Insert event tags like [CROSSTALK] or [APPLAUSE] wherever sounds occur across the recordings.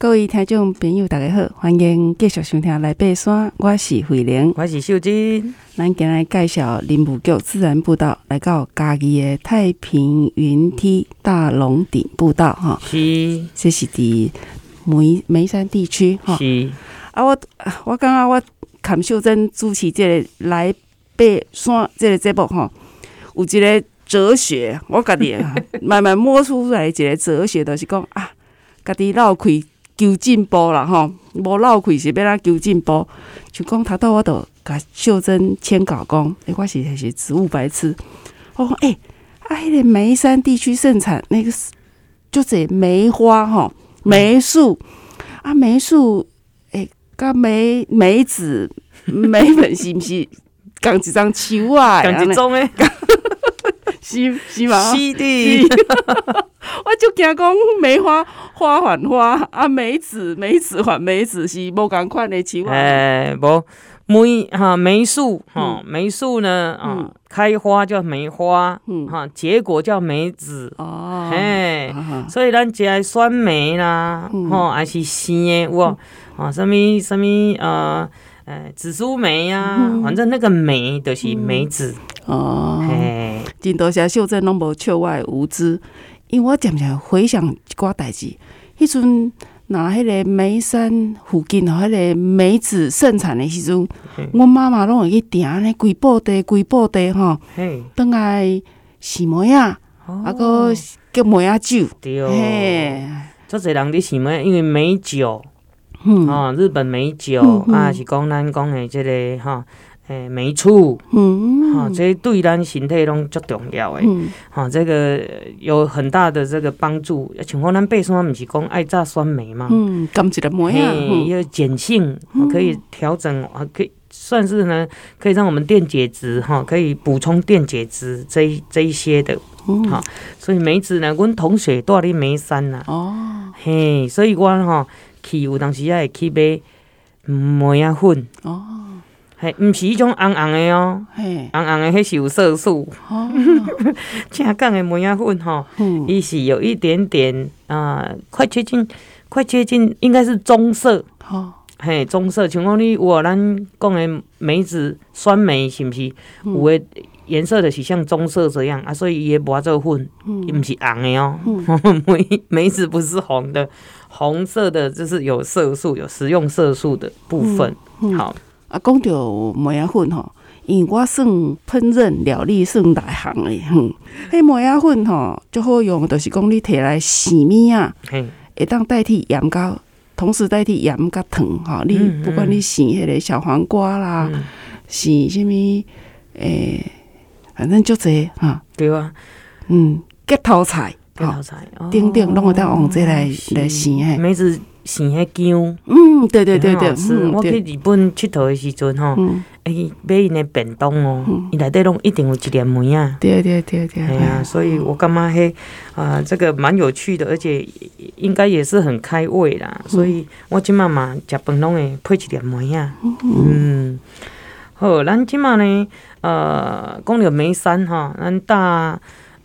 各位听众朋友，大家好，欢迎继续收听《来爬山》，我是慧玲，我是秀珍。咱今日介绍林务局自然步道，来到家己的太平云梯大龙顶步道，哈，是，这是伫梅梅山地区，哈，是。啊，我我感觉我看秀珍主持这个来爬山这个节目，哈，有一个哲学，我家己 [LAUGHS] 慢慢摸出来一个哲学，就是讲啊，家己绕开。求进步啦，吼，无漏气是要咱求进步。就讲他到我都甲秀珍签稿讲，诶，我是是植物白痴。我讲，诶，啊，迄个梅山地区盛产那个就这梅花，吼，梅树啊，梅树，诶，甲梅梅子梅粉是毋是 [LAUGHS] 共一张树啊？共一种诶，[LAUGHS] 是是吗？是的。[LAUGHS] [LAUGHS] 我就惊讲梅花花还花啊，梅子梅子还梅子是无共款的树啊。哎，无梅哈梅树哈梅树呢啊，开花叫梅花，嗯。哈结果叫梅子。哦。哎，所以咱食酸梅啦，吼还是生的哇啊，什么什么呃，哎紫苏梅呀，反正那个梅就是梅子。哦。哎，真多谢秀真拢无笑我的无知。因为我渐渐回想一寡代志，迄阵那迄个梅山附近吼，迄个梅子盛产的时阵，我妈妈拢会去订安尼规布袋规布袋吼，等来洗梅啊，啊个叫梅啊酒，对，做侪人伫洗梅，因为梅酒，哦，日本梅酒啊，是讲咱讲的这个哈。诶，梅醋，嗯，哈，这对咱身体拢足重要诶，哈，这个有很大的这个帮助。像讲咱爬山，毋是讲爱榨酸梅嘛，嗯，甘一个梅啊，要碱性，可以调整，啊可以算是呢，可以让我们电解质，哈，可以补充电解质这这一些的，哈，所以梅子呢，阮同学住伫梅山呐，哦，嘿，所以我哈去有当时也会去买梅啊粉，哦。嘿，毋是迄种红红的哦，红红的迄是有色素。哦，[LAUGHS] 正港的梅仔粉吼，伊是有一点点啊，快接近，快接近，应该是棕色。哦，嘿，棕色，像讲你有无咱讲的梅子酸梅是毋是？有诶颜色的是像棕色这样啊，所以伊会磨做粉，伊毋是红的哦。[LAUGHS] 梅梅子不是红的，红色的就是有色素，有食用色素的部分。好。啊，讲到梅仔粉吼，因为我算烹饪料理算内行的，哼，迄梅仔粉吼，最好用，就是讲你摕来洗物啊，会当代替盐甲，同时代替盐甲糖吼。你不管你洗迄个小黄瓜啦，洗啥物，诶，反正就这哈。对啊，嗯，结头菜，结头菜，顶顶拢会当用这来来洗嘿。梅子洗迄姜，嗯，对对对对，是我去日本佚佗的时阵吼，诶，买因的便当哦，伊内底拢一定有一粒梅啊，对对对对，哎呀，所以我感觉迄啊，这个蛮有趣的，而且应该也是很开胃啦，所以我即满嘛食饭拢会配一粒梅啊，嗯，好，咱即满呢，呃，讲到梅山吼，咱大。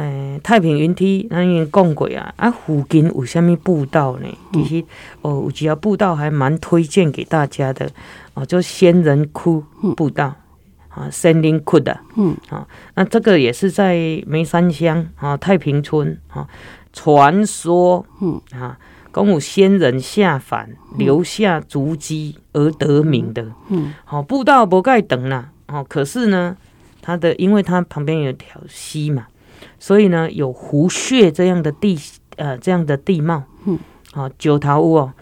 诶、欸，太平云梯，咱已经讲过啊。啊，附近有啥物步道呢？其实哦，有几条步道还蛮推荐给大家的哦，就仙人窟步道啊，仙人窟的，嗯，啊，那这个也是在梅山乡啊，太平村啊，传说，嗯啊，讲有仙人下凡留下足迹而得名的，嗯，好，步道不盖等啦，哦，可是呢，它的因为它旁边有条溪嘛。所以呢，有湖穴这样的地，呃，这样的地貌，嗯，啊，石头有哦，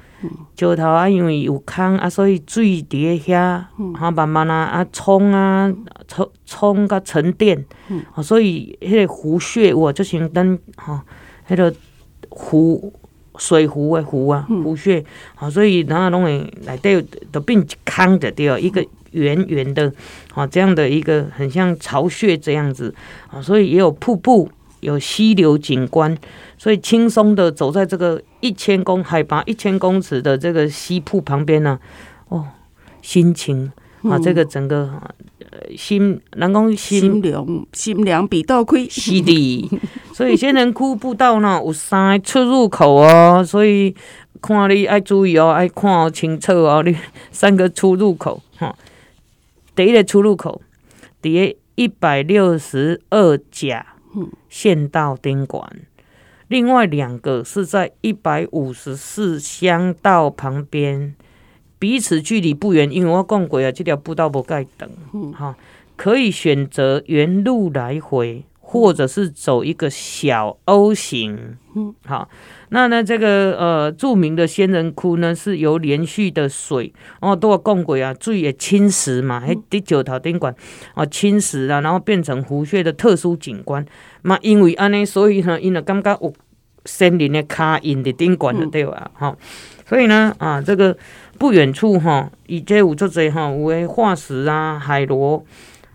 石头啊，因为有坑啊，所以水伫遐，啊，慢慢啊啊冲啊冲冲个沉淀，嗯，啊，所以迄个湖穴我就想等哈，迄个湖水湖的湖啊，湖穴，啊，所以然后拢会内底都变一坑的对，一个圆圆的。啊，这样的一个很像巢穴这样子啊，所以也有瀑布，有溪流景观，所以轻松的走在这个一千公海拔一千公尺的这个溪瀑旁边呢，哦，心情啊，这个整个心，人讲心心凉，心凉比倒亏，是的。[LAUGHS] 所以仙人窟步道呢有三个出入口哦，所以看你爱注意哦，爱看清楚哦，你三个出入口哈。第一个出入口，伫个一百六十二甲县道顶管，另外两个是在一百五十四乡道旁边。彼此距离不远，因为我讲过啊，这条步道不盖等，哈、嗯，可以选择原路来回，或者是走一个小 O 型，嗯，好，那呢，这个呃著名的仙人窟呢，是由连续的水哦，都有讲过啊，水也侵蚀嘛，喺第九头顶管啊侵蚀啊，然后变成湖穴的特殊景观，嘛，因为安尼，所以呢，因为感觉有森林的卡印的顶管的对吧？哈、嗯，所以呢，啊，这个。不远处哈，以这五座这哈，有诶化石啊，海螺，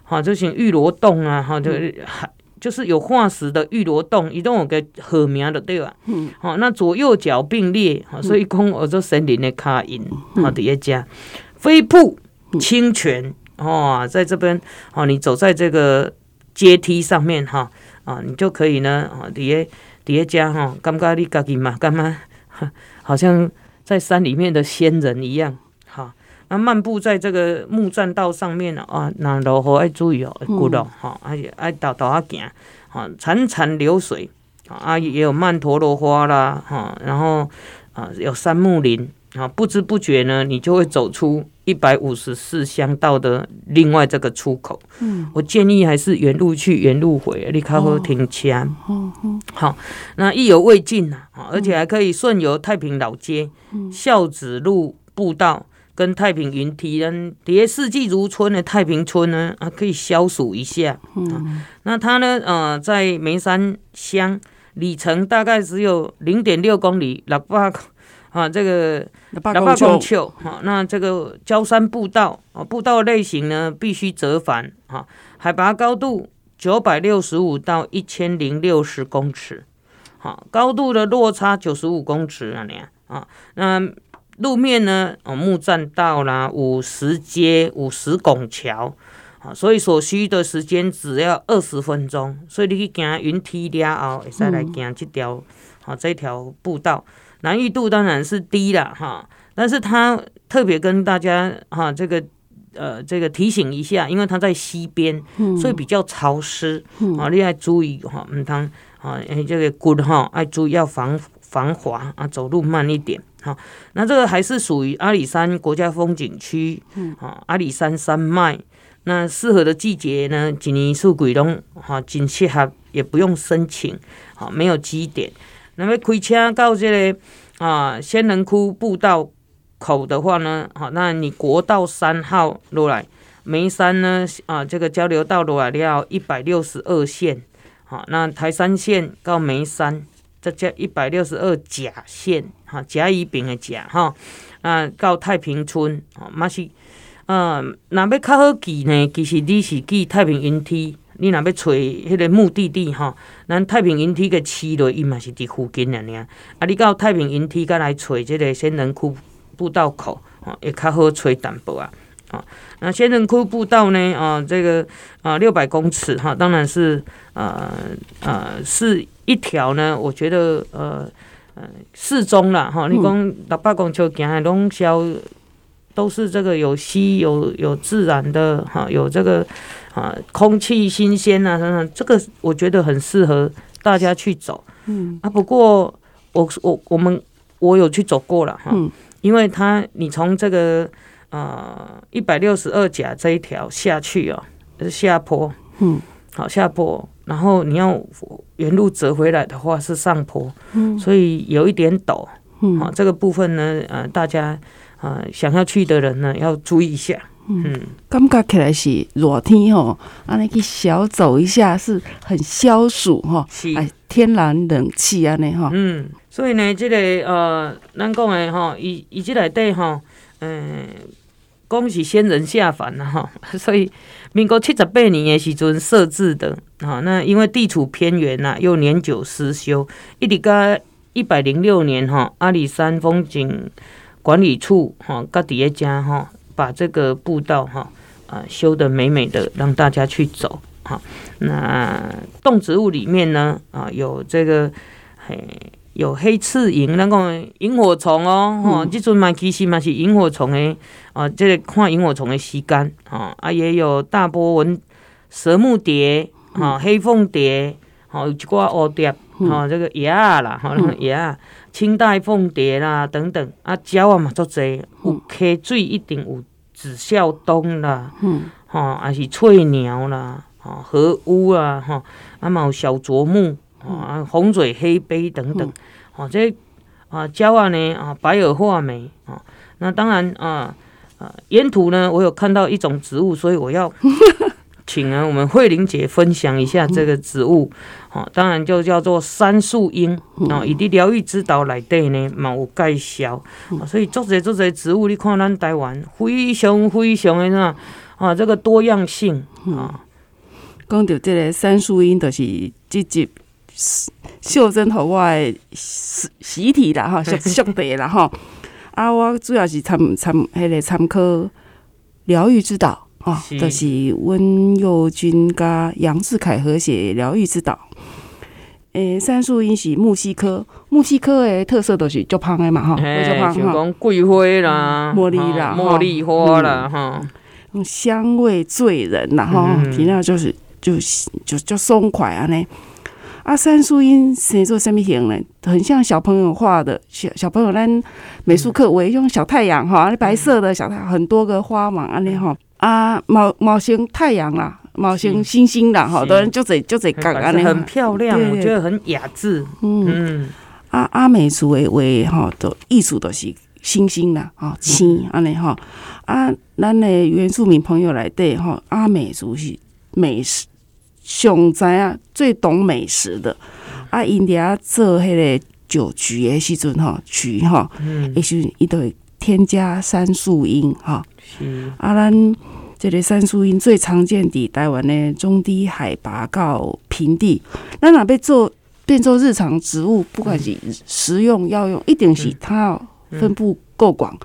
哈，就像玉螺洞啊，哈，就海就是有化石的玉螺洞，一共有个好名的对吧？嗯，好，那左右脚并列，哦，所以讲我做森林的卡因，好的一家飞瀑清泉，哦，在这边，哦，你走在这个阶梯上面哈，啊，你就可以呢，啊，底下底下家哈，感觉你自己嘛，干嘛，好像。在山里面的仙人一样，哈，那漫步在这个木栈道上面啊，那落雨爱注意哦，骨头哈，而且爱倒倒啊行，哈，潺潺流水，啊，也有曼陀罗花啦，哈，然后啊，有杉木林，啊，不知不觉呢，你就会走出一百五十四乡道的另外这个出口。嗯，我建议还是原路去，原路回，你较好停车。嗯嗯，好，那意犹未尽呐，而且还可以顺游太平老街。孝子路步道跟太平云梯，人叠四季如春的太平村呢，啊，可以消暑一下。嗯，那它呢，呃，在梅山乡，里程大概只有零点六公里，六百啊，这个六百公尺。好，那这个焦山步道啊，步道类型呢必须折返。哈，海拔高度九百六十五到一千零六十公尺。好，高度的落差九十五公尺啊，你。啊，那路面呢？哦，木栈道啦，五十街、五十拱桥，啊，所以所需的时间只要二十分钟。所以你去行云梯了后，会使来行这条，啊，这条步道难易度当然是低了哈。但是它特别跟大家哈，这个呃，这个提醒一下，因为它在西边，所以比较潮湿，啊，你要注意哈，唔通啊，这个骨哈，要注意要防。防滑啊，走路慢一点。好，那这个还是属于阿里山国家风景区。嗯，啊，阿里山山脉，那适合的季节呢，一年四季都哈，真适合，也不用申请。好，没有基点。那么开车到这个啊仙人窟步道口的话呢，好，那你国道三号落来，眉山呢啊，这个交流道落来要一百六十二线。好，那台山线到眉山。这叫一百六十二甲线，哈，甲乙丙的甲，哈，啊，到太平村，啊，嘛是，嗯，若要较好记呢，其实你是记太平云梯，你若要找迄个目的地，哈，咱太平云梯个起落，伊嘛是伫附近尔尔，啊，你到太平云梯，再来找这个仙人窟步道口，啊，会较好找淡薄啊，啊，那仙人窟步道呢，啊，这个啊六百公尺，哈，当然是，呃，呃，是。一条呢，我觉得呃呃适中了哈。你讲六百公尺行的拢消，都是这个有溪有有自然的哈，有这个啊空气新鲜啊等等，这个我觉得很适合大家去走。嗯啊，不过我我我们我有去走过了哈，嗯、因为它你从这个呃一百六十二甲这一条下去哦，是下坡，嗯，好下坡。然后你要原路折回来的话是上坡，嗯、所以有一点陡，嗯、啊，这个部分呢，呃，大家啊想要去的人呢要注意一下，嗯，感觉起来是热天哦，啊，你去小走一下是很消暑哈，是。哎，天然冷气啊，那哈，嗯，所以呢，这个呃，咱讲的哈，以以这来对哈，嗯，恭喜仙人下凡了哈，[LAUGHS] 所以。民国七十八年的时阵设置的，啊，那因为地处偏远呐，又年久失修，一直到一百零六年哈，阿里山风景管理处哈，各地一家哈，把这个步道哈啊修得美美的，让大家去走哈。那动植物里面呢啊有这个嘿有黑刺萤，那个萤火虫哦，哦，即阵嘛其实嘛是萤火虫的啊，这个看萤火虫的时间啊啊，也有大波纹蛇目蝶啊，黑凤蝶，哦有一挂蝴蝶，哦，这个叶啊啦，哈，叶啊。清代凤蝶啦，等等啊，鸟啊嘛足侪，有溪水一定有紫啸东啦，嗯，吼，啊是翠鸟啦，吼，河乌啊，吼，啊嘛有小啄木，啊，红嘴黑鵯等等，吼，这啊鸟啊呢啊白耳画眉啊，那当然啊啊沿途呢，我有看到一种植物，所以我要。[LAUGHS] 请啊，我们慧玲姐分享一下这个植物，哦，当然就叫做杉树樱哦，以及疗愈之道来对呢，嘛有介绍，啊所以做这做这植物，你看咱台湾非常非常的那啊，这个多样性啊。讲到这个三树樱，就是这集秀珍和我的习习题啦，哈，学学的啦，哈。啊，我主要是参参迄个参考疗愈之岛。啊，就是温佑君加杨志凯合写《疗愈之道》。诶，杉树英是木西科，木西科的特色都是足芳的嘛，哈，足芳，像讲桂花啦、茉莉啦、茉莉花啦，哈，香味醉人啦，哈，听到就是就就就松快啊，呢。啊，三树因生做什么型呢？很像小朋友画的，小小朋友咱美术课会用小太阳哈，白色的小太阳，很多个花嘛，安尼哈。啊，毛毛型太阳啦，毛星星星啦，好多人就这就这讲安尼，很漂亮，我觉得很雅致。嗯，啊阿美族的为哈都艺术都是星星啦，哈星安尼哈。啊，咱的原住民朋友来对哈，阿美族是美食上知啊，最懂美食的。啊，因哋做迄个酒局的时阵哈，曲哈，也是一对添加杉树樱哈。啊，咱这个杉树樱最常见的台湾的中低海拔到平地，咱若要做变做日常植物，不管是食用药用，一定是它要分布够广，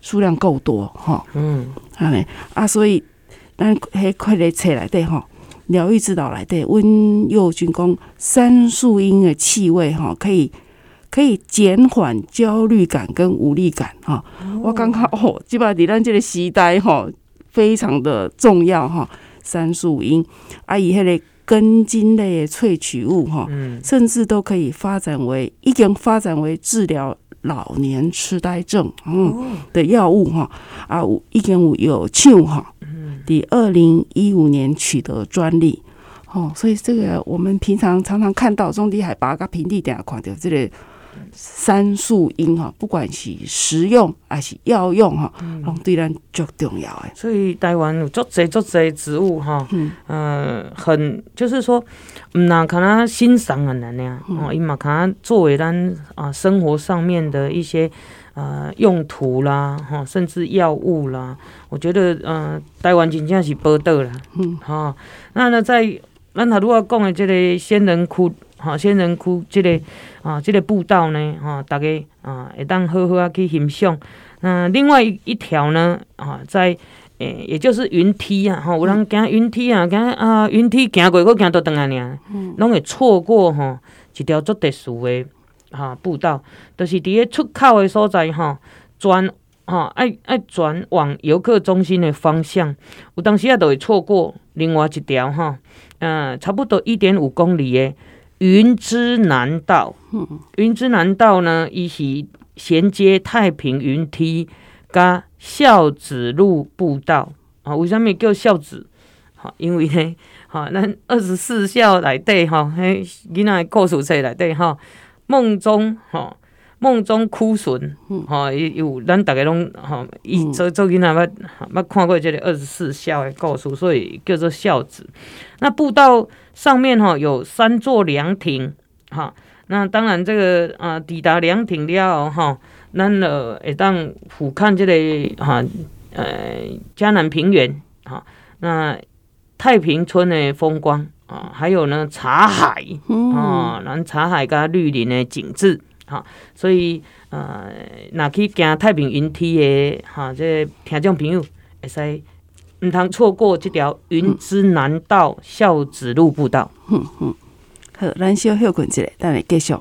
数量够多哈。嗯，哎啊，所以咱喺快来册内底哈，疗愈指导来对，温佑君讲杉树樱的气味哈，可以。可以减缓焦虑感跟无力感哈，我刚刚哦，基本上你咱这个时代哈，非常的重要哈。杉树樱啊，以迄个根茎类的萃取物哈，甚至都可以发展为已经发展为治疗老年痴呆症嗯的药物哈啊，已经有有救哈，第二零一五年取得专利哦，所以这个我们平常常常看到中低海拔跟平地点看到这个。杉树樱哈，不管是食用还是药用哈，拢对咱足重要诶。所以台湾有足侪足侪植物哈，嗯，呃，很就是说，唔那可能欣赏很难呀，哦，伊嘛可能作为咱啊生活上面的一些呃用途啦，哈，甚至药物啦，我觉得呃台湾真正是宝岛啦，嗯，哈，那呢在咱头拄啊讲的这个仙人窟。好，仙人窟这个啊，这个步道呢，哈，大家啊，会当好好啊去欣赏。那另外一条呢，啊，在诶、欸，也就是云梯啊，哈，有人行云梯啊，行啊，云梯行过，佫行倒转来呢，拢会错过哈一条足特殊的哈步道，就是伫个出口的所在吼，转吼爱爱转往游客中心的方向，有当时啊都会错过另外一条吼，嗯，差不多一点五公里的。云之南道，云之南道呢，伊是衔接太平云梯加孝子路步道啊。为啥物叫孝子？哈，因为呢，哈，咱二十四孝内底吼，嘿，囡仔故事册内底哈，梦中吼，梦中哭孙哈，有咱大家拢哈，伊做做囡仔捌捌看过这个二十四孝的故事，所以叫做孝子。那步道。上面哈有三座凉亭，哈，那当然这个啊抵达凉亭了哈，咱呃会当俯瞰这个哈呃江南平原哈，那太平村的风光啊，还有呢茶海啊，咱茶海加绿林的景致哈，所以呃，若去行太平云梯的哈，这个、听众朋友会使唔通错过这条云之南道孝子路步道。嗯嗯，好，咱小休困一下，等下继续。